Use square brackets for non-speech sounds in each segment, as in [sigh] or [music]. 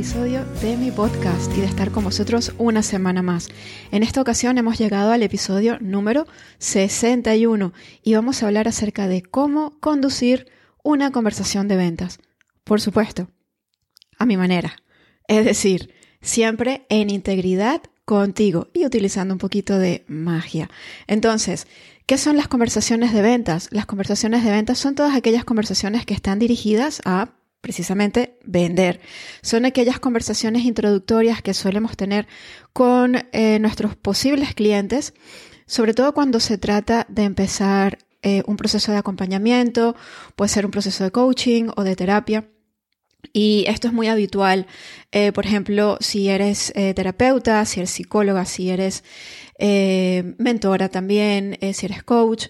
de mi podcast y de estar con vosotros una semana más. En esta ocasión hemos llegado al episodio número 61 y vamos a hablar acerca de cómo conducir una conversación de ventas. Por supuesto, a mi manera. Es decir, siempre en integridad contigo y utilizando un poquito de magia. Entonces, ¿qué son las conversaciones de ventas? Las conversaciones de ventas son todas aquellas conversaciones que están dirigidas a precisamente vender. Son aquellas conversaciones introductorias que solemos tener con eh, nuestros posibles clientes, sobre todo cuando se trata de empezar eh, un proceso de acompañamiento, puede ser un proceso de coaching o de terapia. Y esto es muy habitual, eh, por ejemplo, si eres terapeuta, si eres psicóloga, si eres mentora también, si eres coach,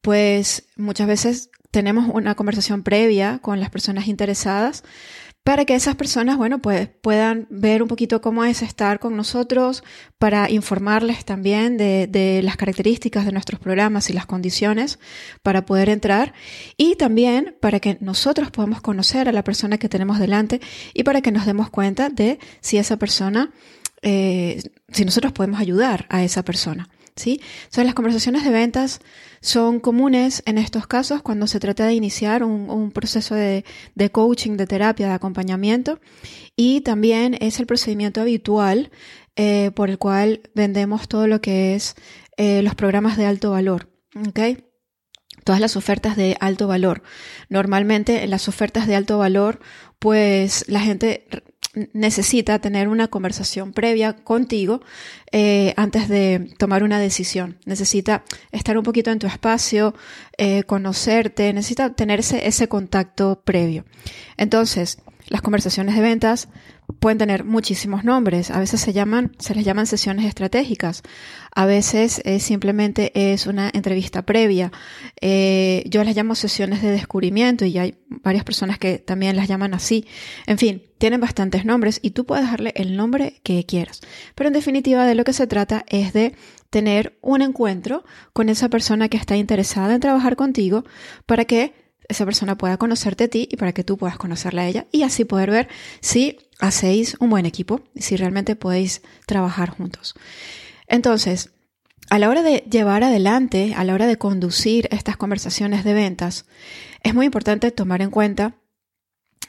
pues muchas veces tenemos una conversación previa con las personas interesadas para que esas personas, bueno, pues puedan ver un poquito cómo es estar con nosotros, para informarles también de, las características de nuestros programas y las condiciones para poder entrar y también para que nosotros podamos conocer a la persona que tenemos delante y para que nos demos cuenta de si esa persona, eh, si nosotros podemos ayudar a esa persona. ¿Sí? Entonces, las conversaciones de ventas son comunes en estos casos cuando se trata de iniciar un, proceso de, coaching, de terapia, de acompañamiento y también es el procedimiento habitual eh, por el cual vendemos todo lo que es eh, los programas de alto valor. ¿okay? Todas las ofertas de alto valor. Normalmente en las ofertas de alto valor, pues la gente necesita tener una conversación previa contigo eh, antes de tomar una decisión. Necesita estar un poquito en tu espacio, eh, conocerte, necesita tener ese contacto previo. Entonces, las conversaciones de ventas pueden tener muchísimos nombres. A veces se llaman, se les llaman sesiones estratégicas. A veces eh, simplemente es una entrevista previa. Eh, yo las llamo sesiones de descubrimiento y hay varias personas que también las llaman así. En fin, tienen bastantes nombres y tú puedes darle el nombre que quieras. Pero en definitiva de lo que se trata es de tener un encuentro con esa persona que está interesada en trabajar contigo para que esa persona pueda conocerte a ti y para que tú puedas conocerla a ella y así poder ver si hacéis un buen equipo si realmente podéis trabajar juntos. Entonces, a la hora de llevar adelante, a la hora de conducir estas conversaciones de ventas, es muy importante tomar en cuenta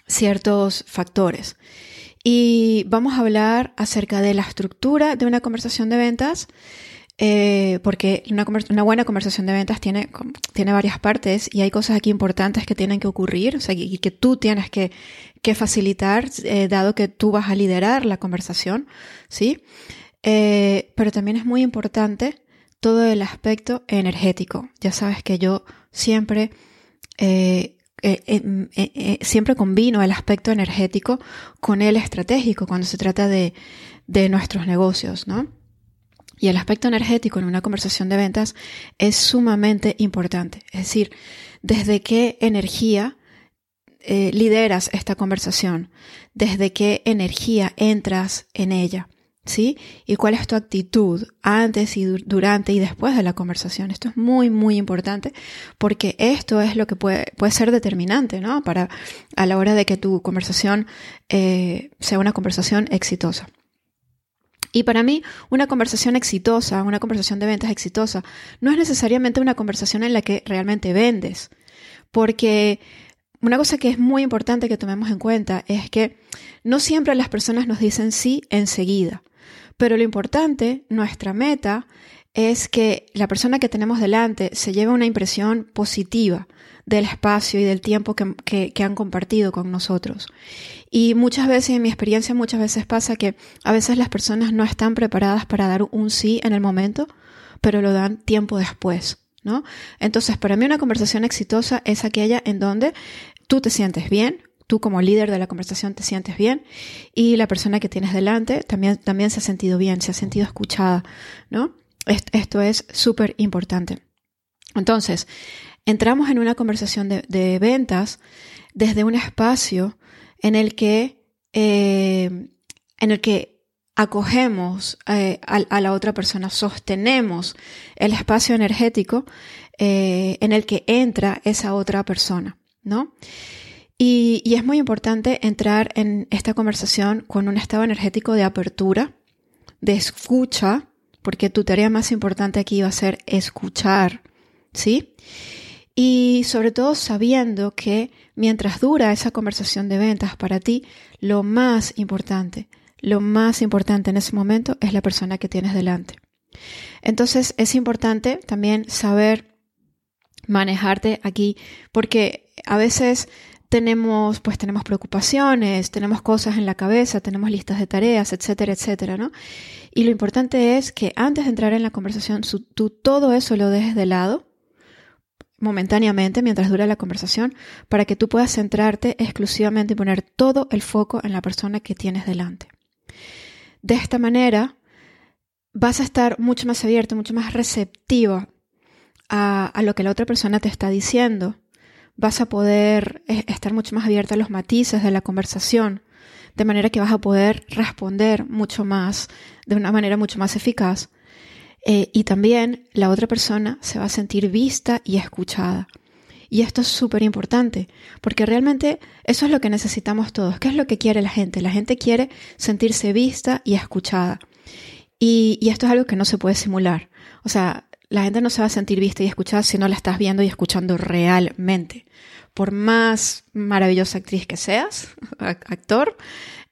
ciertos factores. Y vamos a hablar acerca de la estructura de una conversación de ventas, eh, porque una, buena conversación de ventas tiene, tiene varias partes y hay cosas aquí importantes que tienen que ocurrir y que tú tienes que, facilitar, eh, dado que tú vas a liderar la conversación, ¿sí? Eh, pero también es muy importante todo el aspecto energético. Ya sabes que yo siempre, siempre combino el aspecto energético con el estratégico cuando se trata de, de nuestros negocios, ¿no? Y el aspecto energético en una conversación de ventas es sumamente importante. Es decir, desde qué energía eh, lideras esta conversación, desde qué energía entras en ella, ¿sí? Y cuál es tu actitud antes y durante y después de la conversación. Esto es muy, muy importante porque esto es lo que puede, puede ser determinante, ¿no? Para a la hora de que tu conversación eh, sea una conversación exitosa. Y para mí, una conversación exitosa, una conversación de ventas exitosa, no es necesariamente una conversación en la que realmente vendes. Porque una cosa que es muy importante que tomemos en cuenta es que no siempre las personas nos dicen sí enseguida. Pero lo importante, nuestra meta, es que la persona que tenemos delante se lleve una impresión positiva del espacio y del tiempo que, han compartido con nosotros. Y muchas veces, en mi experiencia, muchas veces pasa que a veces las personas no están preparadas para dar un sí en el momento, pero lo dan tiempo después, ¿no? Entonces, para mí una conversación exitosa es aquella en donde tú te sientes bien, tú como líder de la conversación te sientes bien y la persona que tienes delante también, también se ha sentido bien, se ha sentido escuchada, ¿no? Esto es súper importante. Entonces, entramos en una conversación de, ventas desde un espacio en el que, eh, en el que acogemos eh, a, la otra persona, sostenemos el espacio energético eh, en el que entra esa otra persona, ¿no? Y, y, es muy importante entrar en esta conversación con un estado energético de apertura, de escucha, porque tu tarea más importante aquí va a ser escuchar, ¿sí? Y sobre todo sabiendo que mientras dura esa conversación de ventas para ti, lo más importante, lo más importante en ese momento es la persona que tienes delante. Entonces es importante también saber manejarte aquí porque a veces tenemos, pues tenemos preocupaciones, tenemos cosas en la cabeza, tenemos listas de tareas, etcétera, etcétera, ¿no? Y lo importante es que antes de entrar en la conversación, tú todo eso lo dejes de lado momentáneamente mientras dura la conversación para que tú puedas centrarte exclusivamente y poner todo el foco en la persona que tienes delante. De esta manera vas a estar mucho más abierto, mucho más receptivo a, a lo que la otra persona te está diciendo. Vas a poder eh, estar mucho más abierto a los matices de la conversación, de manera que vas a poder responder mucho más, de una manera mucho más eficaz eh, y también la otra persona se va a sentir vista y escuchada. Y esto es súper importante, porque realmente eso es lo que necesitamos todos. ¿Qué es lo que quiere la gente? La gente quiere sentirse vista y escuchada. Y, y esto es algo que no se puede simular. O sea, la gente no se va a sentir vista y escuchada si no la estás viendo y escuchando realmente. Por más maravillosa actriz que seas, [laughs] actor,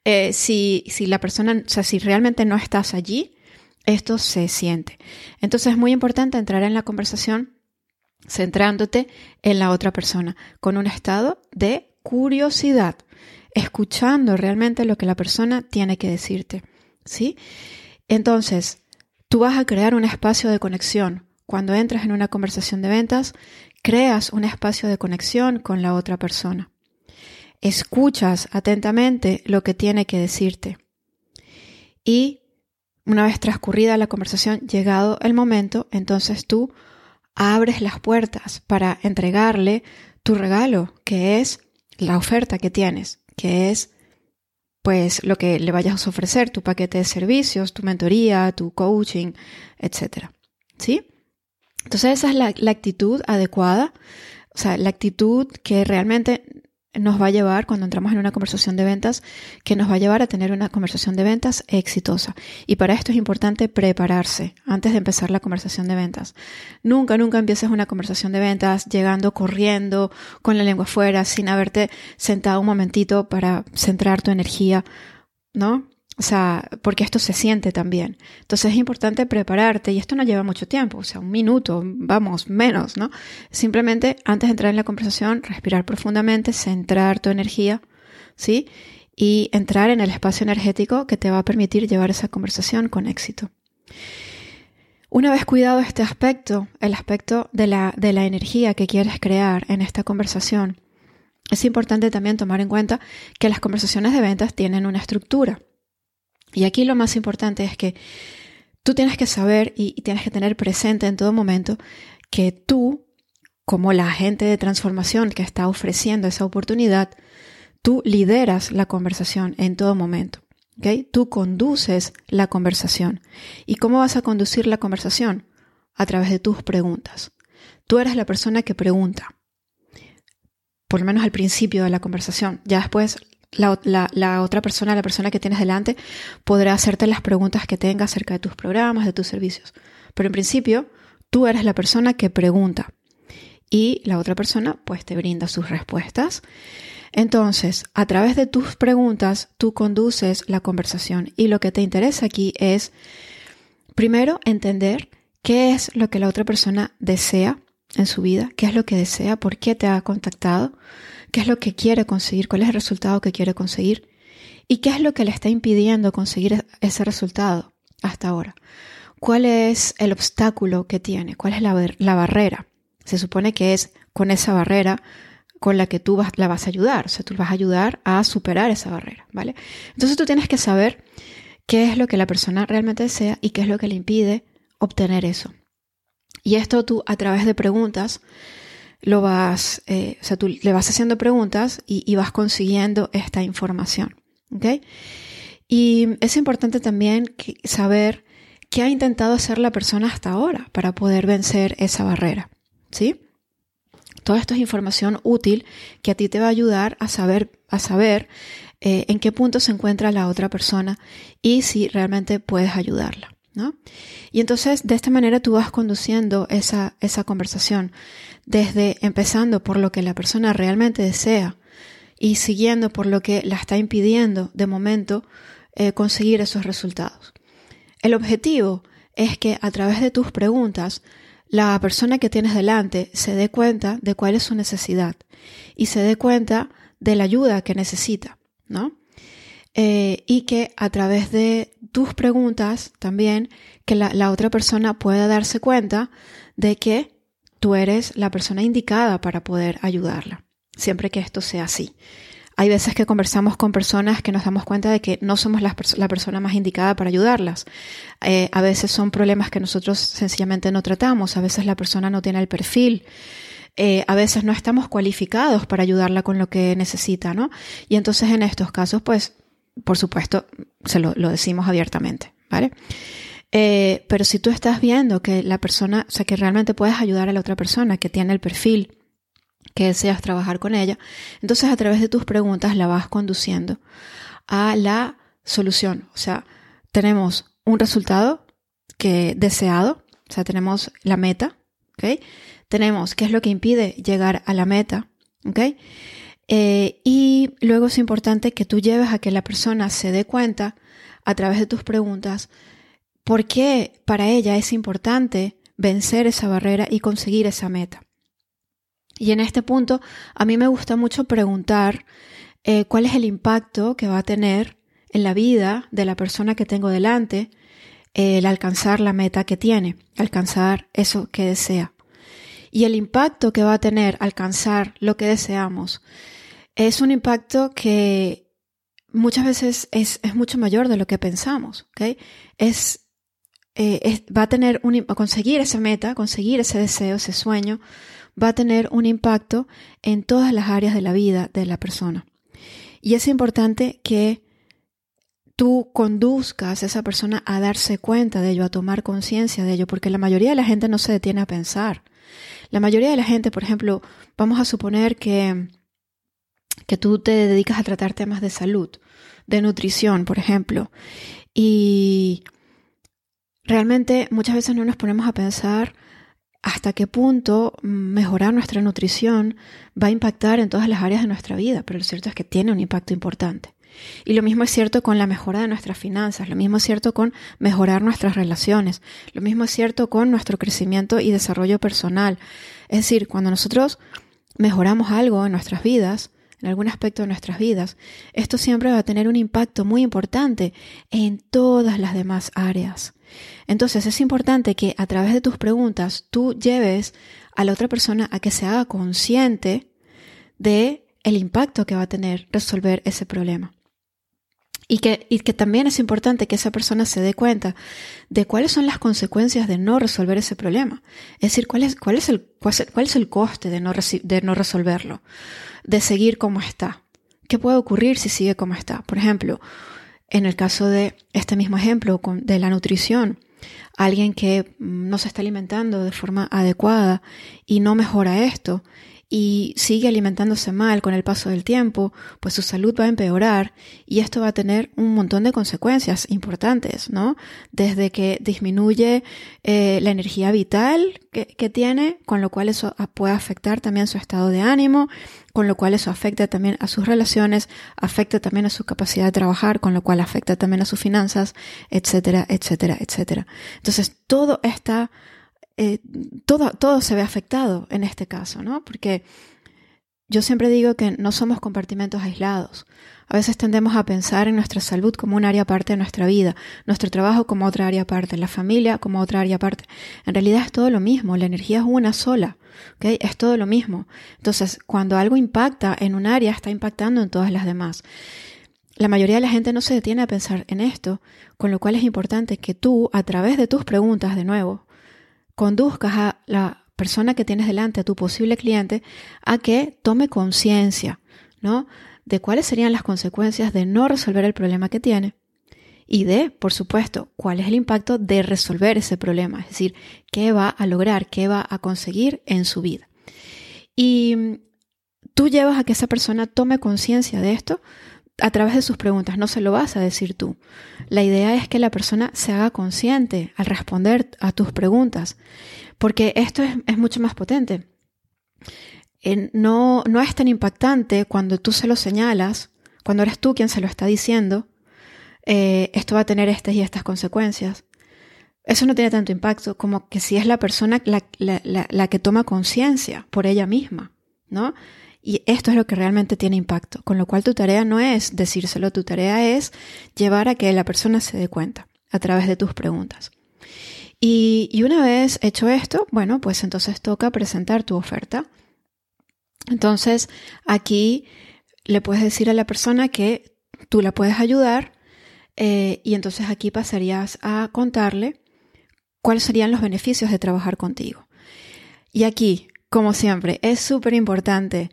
eh, si, si la persona, o sea, si realmente no estás allí, esto se siente. Entonces es muy importante entrar en la conversación centrándote en la otra persona, con un estado de curiosidad, escuchando realmente lo que la persona tiene que decirte. ¿Sí? Entonces, tú vas a crear un espacio de conexión. Cuando entras en una conversación de ventas, creas un espacio de conexión con la otra persona. Escuchas atentamente lo que tiene que decirte. Y una vez transcurrida la conversación, llegado el momento, entonces tú abres las puertas para entregarle tu regalo, que es la oferta que tienes, que es pues lo que le vayas a ofrecer, tu paquete de servicios, tu mentoría, tu coaching, etc. ¿Sí? Entonces esa es la, la actitud adecuada, o sea, la actitud que realmente nos va a llevar, cuando entramos en una conversación de ventas, que nos va a llevar a tener una conversación de ventas exitosa. Y para esto es importante prepararse antes de empezar la conversación de ventas. Nunca, nunca empieces una conversación de ventas llegando corriendo con la lengua afuera, sin haberte sentado un momentito para centrar tu energía, ¿no? O sea, porque esto se siente también. Entonces es importante prepararte y esto no lleva mucho tiempo, o sea, un minuto, vamos, menos, ¿no? Simplemente antes de entrar en la conversación, respirar profundamente, centrar tu energía, ¿sí? Y entrar en el espacio energético que te va a permitir llevar esa conversación con éxito. Una vez cuidado este aspecto, el aspecto de la, de la energía que quieres crear en esta conversación, es importante también tomar en cuenta que las conversaciones de ventas tienen una estructura. Y aquí lo más importante es que tú tienes que saber y, tienes que tener presente en todo momento que tú, como la agente de transformación que está ofreciendo esa oportunidad, tú lideras la conversación en todo momento. Tú conduces la conversación. ¿Y cómo vas a conducir la conversación? A través de tus preguntas. Tú eres la persona que pregunta, por lo menos al principio de la conversación. Ya después la, otra persona, la persona que tienes delante, podrá hacerte las preguntas que tenga acerca de tus programas, de tus servicios. Pero en principio, tú eres la persona que pregunta y la otra persona pues te brinda sus respuestas. Entonces, a través de tus preguntas, tú conduces la conversación y lo que te interesa aquí es, primero, entender qué es lo que la otra persona desea en su vida, qué es lo que desea, por qué te ha contactado qué es lo que quiere conseguir, cuál es el resultado que quiere conseguir y qué es lo que le está impidiendo conseguir ese resultado hasta ahora. ¿Cuál es el obstáculo que tiene? ¿Cuál es la, barrera? Se supone que es con esa barrera con la que tú vas, la vas a ayudar, o sea, tú vas a ayudar a superar esa barrera, ¿vale? Entonces tú tienes que saber qué es lo que la persona realmente desea y qué es lo que le impide obtener eso. Y esto tú a través de preguntas lo vas, eh, o sea, tú le vas haciendo preguntas y, vas consiguiendo esta información. ¿Ok? Y es importante también saber qué ha intentado hacer la persona hasta ahora para poder vencer esa barrera. ¿Sí? Todo esto es información útil que a ti te va a ayudar a saber, a saber eh, en qué punto se encuentra la otra persona y si realmente puedes ayudarla. Y entonces de esta manera tú vas conduciendo esa, esa conversación desde empezando por lo que la persona realmente desea y siguiendo por lo que la está impidiendo de momento eh, conseguir esos resultados. El objetivo es que a través de tus preguntas la persona que tienes delante se dé cuenta de cuál es su necesidad y se dé cuenta de la ayuda que necesita, ¿no? Eh, y que a través de tus preguntas también que la, otra persona pueda darse cuenta de que tú eres la persona indicada para poder ayudarla, siempre que esto sea así. Hay veces que conversamos con personas que nos damos cuenta de que no somos la, persona más indicada para ayudarlas. Eh, a veces son problemas que nosotros sencillamente no tratamos, a veces la persona no tiene el perfil. Eh, a veces no estamos cualificados para ayudarla con lo que necesita, ¿no? Y entonces en estos casos, pues por supuesto, se lo, decimos abiertamente, ¿vale? Eh, pero si tú estás viendo que la persona, o sea, que realmente puedes ayudar a la otra persona que tiene el perfil que deseas trabajar con ella, entonces a través de tus preguntas la vas conduciendo a la solución. O sea, tenemos un resultado que deseado, o sea, tenemos la meta, ¿ok? Tenemos qué es lo que impide llegar a la meta, ¿ok? Eh, y luego es importante que tú lleves a que la persona se dé cuenta a través de tus preguntas por qué para ella es importante vencer esa barrera y conseguir esa meta. Y en este punto a mí me gusta mucho preguntar eh, cuál es el impacto que va a tener en la vida de la persona que tengo delante el alcanzar la meta que tiene, alcanzar eso que desea. Y el impacto que va a tener alcanzar lo que deseamos es un impacto que muchas veces es, mucho mayor de lo que pensamos, ¿ok? Es, eh, va a tener un, conseguir esa meta, conseguir ese deseo, ese sueño, va a tener un impacto en todas las áreas de la vida de la persona. Y es importante que tú conduzcas a esa persona a darse cuenta de ello, a tomar conciencia de ello, porque la mayoría de la gente no se detiene a pensar. La mayoría de la gente, por ejemplo, vamos a suponer que que tú te dedicas a tratar temas de salud, de nutrición, por ejemplo. Y realmente muchas veces no nos ponemos a pensar hasta qué punto mejorar nuestra nutrición va a impactar en todas las áreas de nuestra vida, pero lo cierto es que tiene un impacto importante. Y lo mismo es cierto con la mejora de nuestras finanzas, lo mismo es cierto con mejorar nuestras relaciones, lo mismo es cierto con nuestro crecimiento y desarrollo personal. Es decir, cuando nosotros mejoramos algo en nuestras vidas, en algún aspecto de nuestras vidas, esto siempre va a tener un impacto muy importante en todas las demás áreas. Entonces es importante que a través de tus preguntas tú lleves a la otra persona a que se haga consciente de el impacto que va a tener resolver ese problema. Y que, y que también es importante que esa persona se dé cuenta de cuáles son las consecuencias de no resolver ese problema. Es decir, cuál es, cuál es, el, cuál es el coste de no, de no resolverlo, de seguir como está. ¿Qué puede ocurrir si sigue como está? Por ejemplo, en el caso de este mismo ejemplo de la nutrición, alguien que no se está alimentando de forma adecuada y no mejora esto y sigue alimentándose mal con el paso del tiempo, pues su salud va a empeorar y esto va a tener un montón de consecuencias importantes, ¿no? Desde que disminuye eh, la energía vital que, que, tiene, con lo cual eso puede afectar también su estado de ánimo, con lo cual eso afecta también a sus relaciones, afecta también a su capacidad de trabajar, con lo cual afecta también a sus finanzas, etcétera, etcétera, etcétera. Entonces, todo está eh, todo, todo se ve afectado en este caso, ¿no? Porque yo siempre digo que no somos compartimentos aislados. A veces tendemos a pensar en nuestra salud como un área aparte de nuestra vida, nuestro trabajo como otra área aparte, la familia como otra área aparte. En realidad es todo lo mismo, la energía es una sola, ¿ok? Es todo lo mismo. Entonces, cuando algo impacta en un área, está impactando en todas las demás. La mayoría de la gente no se detiene a pensar en esto, con lo cual es importante que tú, a través de tus preguntas, de nuevo, conduzcas a la persona que tienes delante, a tu posible cliente, a que tome conciencia, ¿no? De cuáles serían las consecuencias de no resolver el problema que tiene y de, por supuesto, cuál es el impacto de resolver ese problema, es decir, qué va a lograr, qué va a conseguir en su vida. Y mm, tú llevas a que esa persona tome conciencia de esto a través de sus preguntas, no se lo vas a decir tú. La idea es que la persona se haga consciente al responder a tus preguntas, porque esto es, mucho más potente. no, no es tan impactante cuando tú se lo señalas, cuando eres tú quien se lo está diciendo, eh, esto va a tener estas y estas consecuencias. Eso no tiene tanto impacto como que si es la persona la, la que toma conciencia por ella misma, ¿no? Y esto es lo que realmente tiene impacto, con lo cual tu tarea no es decírselo, tu tarea es llevar a que la persona se dé cuenta a través de tus preguntas. Y, una vez hecho esto, bueno, pues entonces toca presentar tu oferta. Entonces aquí le puedes decir a la persona que tú la puedes ayudar eh, y entonces aquí pasarías a contarle cuáles serían los beneficios de trabajar contigo. Y aquí, como siempre, es súper importante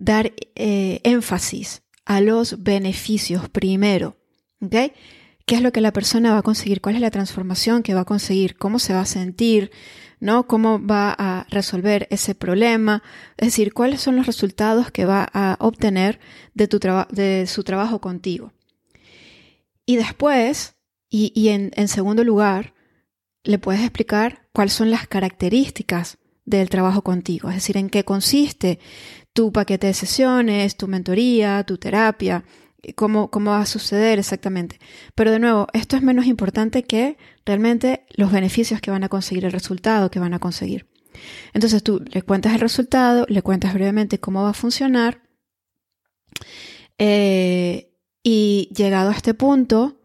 dar eh, énfasis a los beneficios primero. ¿Qué es lo que la persona va a conseguir? ¿Cuál es la transformación que va a conseguir? ¿Cómo se va a sentir? ¿No? ¿Cómo va a resolver ese problema? Es decir, ¿cuáles son los resultados que va a obtener de, tu de su trabajo contigo? Y después, y, en segundo lugar, le puedes explicar cuáles son las características del trabajo contigo, es decir, en qué consiste tu paquete de sesiones, tu mentoría, tu terapia, cómo, cómo va a suceder exactamente. Pero de nuevo, esto es menos importante que realmente los beneficios que van a conseguir, el resultado que van a conseguir. Entonces tú le cuentas el resultado, le cuentas brevemente cómo va a funcionar eh, y llegado a este punto,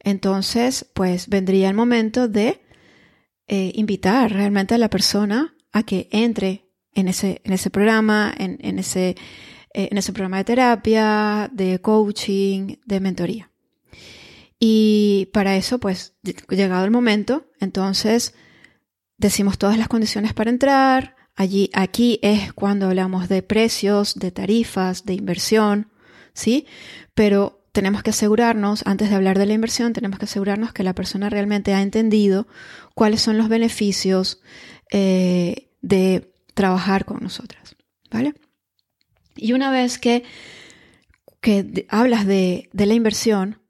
entonces pues vendría el momento de eh, invitar realmente a la persona a que entre en ese, en ese programa, en, en, ese, eh, en ese programa de terapia, de coaching, de mentoría. Y para eso, pues, llegado el momento, entonces decimos todas las condiciones para entrar. Allí, aquí es cuando hablamos de precios, de tarifas, de inversión, ¿sí? Pero tenemos que asegurarnos, antes de hablar de la inversión, tenemos que asegurarnos que la persona realmente ha entendido cuáles son los beneficios eh, de trabajar con nosotras, ¿vale? Y una vez que, que hablas de, de la inversión,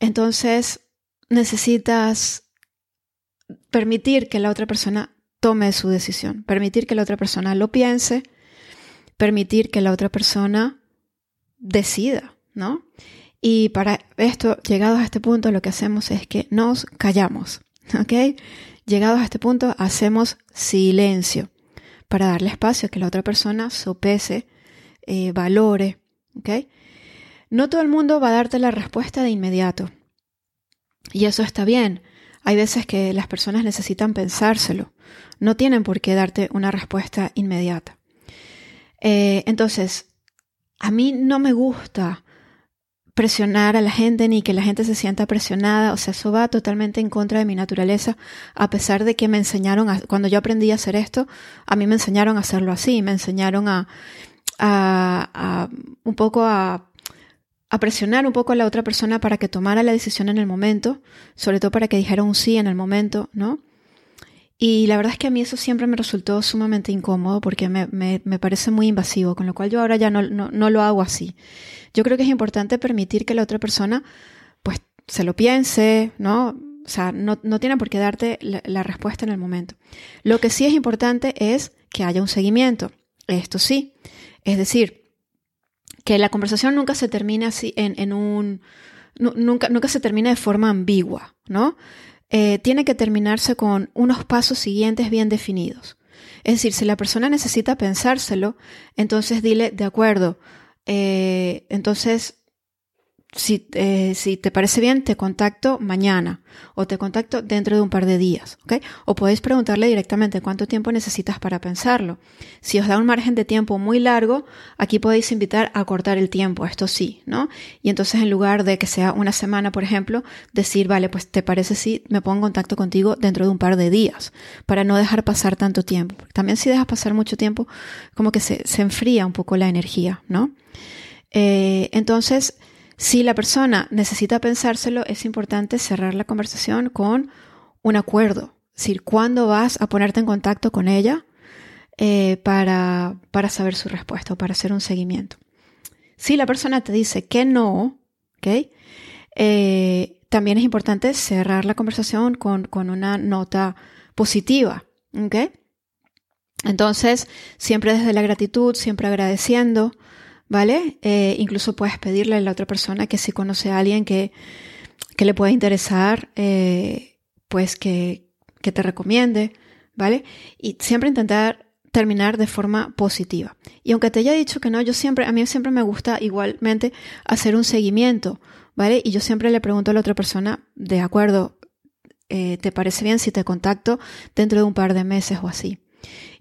entonces necesitas permitir que la otra persona tome su decisión, permitir que la otra persona lo piense, permitir que la otra persona decida, ¿no? Y para esto, llegados a este punto, lo que hacemos es que nos callamos, ¿ok? Llegados a este punto, hacemos silencio para darle espacio a que la otra persona sopese, eh, valore. ¿okay? No todo el mundo va a darte la respuesta de inmediato. Y eso está bien. Hay veces que las personas necesitan pensárselo. No tienen por qué darte una respuesta inmediata. Eh, entonces, a mí no me gusta presionar a la gente ni que la gente se sienta presionada, o sea, eso va totalmente en contra de mi naturaleza, a pesar de que me enseñaron, a, cuando yo aprendí a hacer esto, a mí me enseñaron a hacerlo así, me enseñaron a, a, a un poco a, a presionar un poco a la otra persona para que tomara la decisión en el momento, sobre todo para que dijera un sí en el momento, ¿no? Y la verdad es que a mí eso siempre me resultó sumamente incómodo porque me, me, me parece muy invasivo, con lo cual yo ahora ya no, no, no, lo hago así. Yo creo que es importante permitir que la otra persona pues se lo piense, ¿no? O sea, no, no tiene por qué darte la, respuesta en el momento. Lo que sí es importante es que haya un seguimiento. Esto sí. Es decir, que la conversación nunca se termine así en, en un... Nunca, nunca se termine de forma ambigua, ¿no? Eh, tiene que terminarse con unos pasos siguientes bien definidos. Es decir, si la persona necesita pensárselo, entonces dile, de acuerdo, eh, entonces si, eh, si te parece bien, te contacto mañana o te contacto dentro de un par de días, ¿ok? O podéis preguntarle directamente cuánto tiempo necesitas para pensarlo. Si os da un margen de tiempo muy largo, aquí podéis invitar a cortar el tiempo, esto sí, ¿no? Y entonces en lugar de que sea una semana, por ejemplo, decir, vale, pues te parece si me pongo en contacto contigo dentro de un par de días, para no dejar pasar tanto tiempo. También si dejas pasar mucho tiempo, como que se, se enfría un poco la energía, ¿no? Eh, entonces, si la persona necesita pensárselo, es importante cerrar la conversación con un acuerdo. Es decir, ¿cuándo vas a ponerte en contacto con ella eh, para, para saber su respuesta o para hacer un seguimiento? Si la persona te dice que no, ¿ok? Eh, también es importante cerrar la conversación con, con una nota positiva. Entonces, siempre desde la gratitud, siempre agradeciendo, ¿vale? Eh, incluso puedes pedirle a la otra persona que si conoce a alguien que, que le pueda interesar, eh, pues que, que te recomiende, ¿vale? Y siempre intentar terminar de forma positiva. Y aunque te haya dicho que no, yo siempre, a mí siempre me gusta igualmente hacer un seguimiento, ¿vale? Y yo siempre le pregunto a la otra persona, de acuerdo, eh, ¿te parece bien si te contacto dentro de un par de meses o así?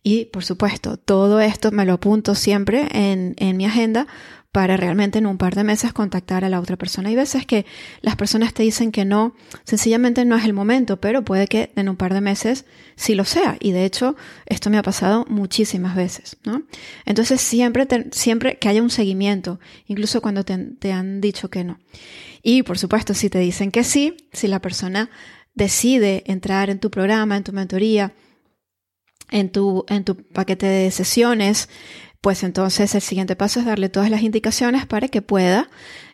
Y por supuesto, todo esto me lo apunto siempre en, en mi agenda para realmente en un par de meses contactar a la otra persona. Hay veces que las personas te dicen que no, sencillamente no es el momento, pero puede que en un par de meses sí lo sea. Y de hecho, esto me ha pasado muchísimas veces, ¿no? Entonces, siempre, siempre que haya un seguimiento, incluso cuando te, te han dicho que no. Y por supuesto, si te dicen que sí, si la persona decide entrar en tu programa, en tu mentoría, en tu, en tu paquete de sesiones, pues entonces el siguiente paso es darle todas las indicaciones para que pueda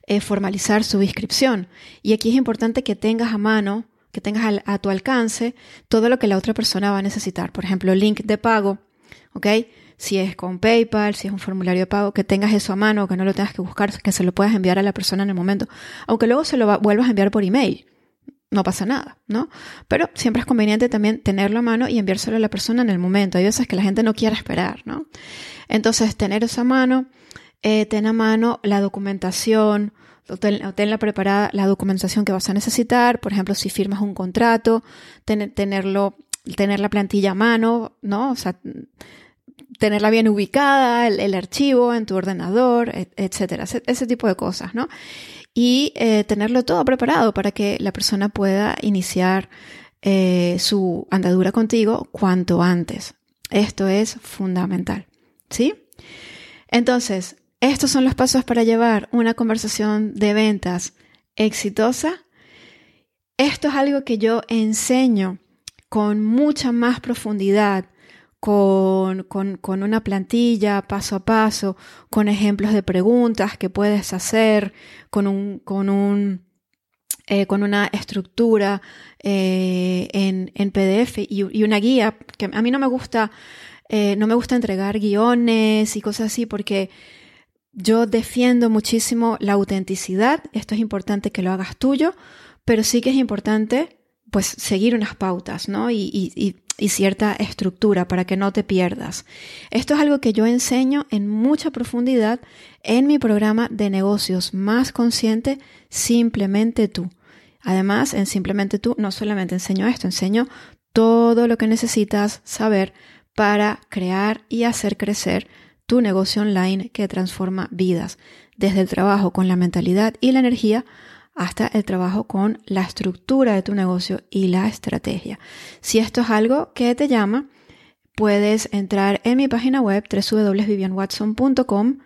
eh, formalizar su inscripción. Y aquí es importante que tengas a mano, que tengas a, tu alcance todo lo que la otra persona va a necesitar. Por ejemplo, link de pago, ¿ok? Si es con PayPal, si es un formulario de pago, que tengas eso a mano, que no lo tengas que buscar, que se lo puedas enviar a la persona en el momento, aunque luego se lo vuelvas a enviar por email no pasa nada, ¿no? Pero siempre es conveniente también tenerlo a mano y enviárselo a la persona en el momento. Hay veces que la gente no quiere esperar, ¿no? Entonces, tener eso a mano, eh, ten a mano la documentación, o tenla preparada la documentación que vas a necesitar, por ejemplo, si firmas un contrato, tenerlo, tener la plantilla a mano, ¿no? O sea, tenerla bien ubicada, el, archivo en tu ordenador, etcétera, ese tipo de cosas, ¿no? Y eh, tenerlo todo preparado para que la persona pueda iniciar eh, su andadura contigo cuanto antes. Esto es fundamental, ¿sí? Entonces, estos son los pasos para llevar una conversación de ventas exitosa. Esto es algo que yo enseño con mucha más profundidad con, con, con, una plantilla paso a paso, con ejemplos de preguntas que puedes hacer, con un, con un eh, con una estructura eh, en, en, PDF y, y, una guía, que a mí no me gusta, eh, no me gusta entregar guiones y cosas así porque yo defiendo muchísimo la autenticidad, esto es importante que lo hagas tuyo, pero sí que es importante pues seguir unas pautas, ¿no? Y, y, y cierta estructura para que no te pierdas. Esto es algo que yo enseño en mucha profundidad en mi programa de negocios más consciente, Simplemente tú. Además, en Simplemente tú no solamente enseño esto, enseño todo lo que necesitas saber para crear y hacer crecer tu negocio online que transforma vidas, desde el trabajo con la mentalidad y la energía hasta el trabajo con la estructura de tu negocio y la estrategia. Si esto es algo que te llama, puedes entrar en mi página web www.vivianwatson.com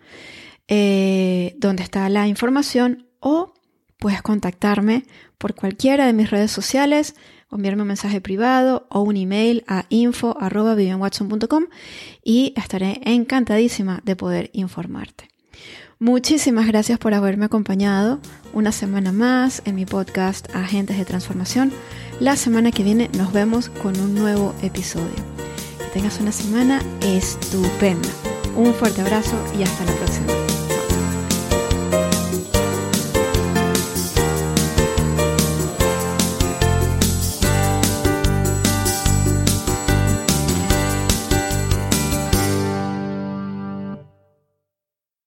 eh, donde está la información o puedes contactarme por cualquiera de mis redes sociales, enviarme un mensaje privado o un email a info.vivianwatson.com y estaré encantadísima de poder informarte. Muchísimas gracias por haberme acompañado una semana más en mi podcast Agentes de Transformación. La semana que viene nos vemos con un nuevo episodio. Que tengas una semana estupenda. Un fuerte abrazo y hasta la próxima.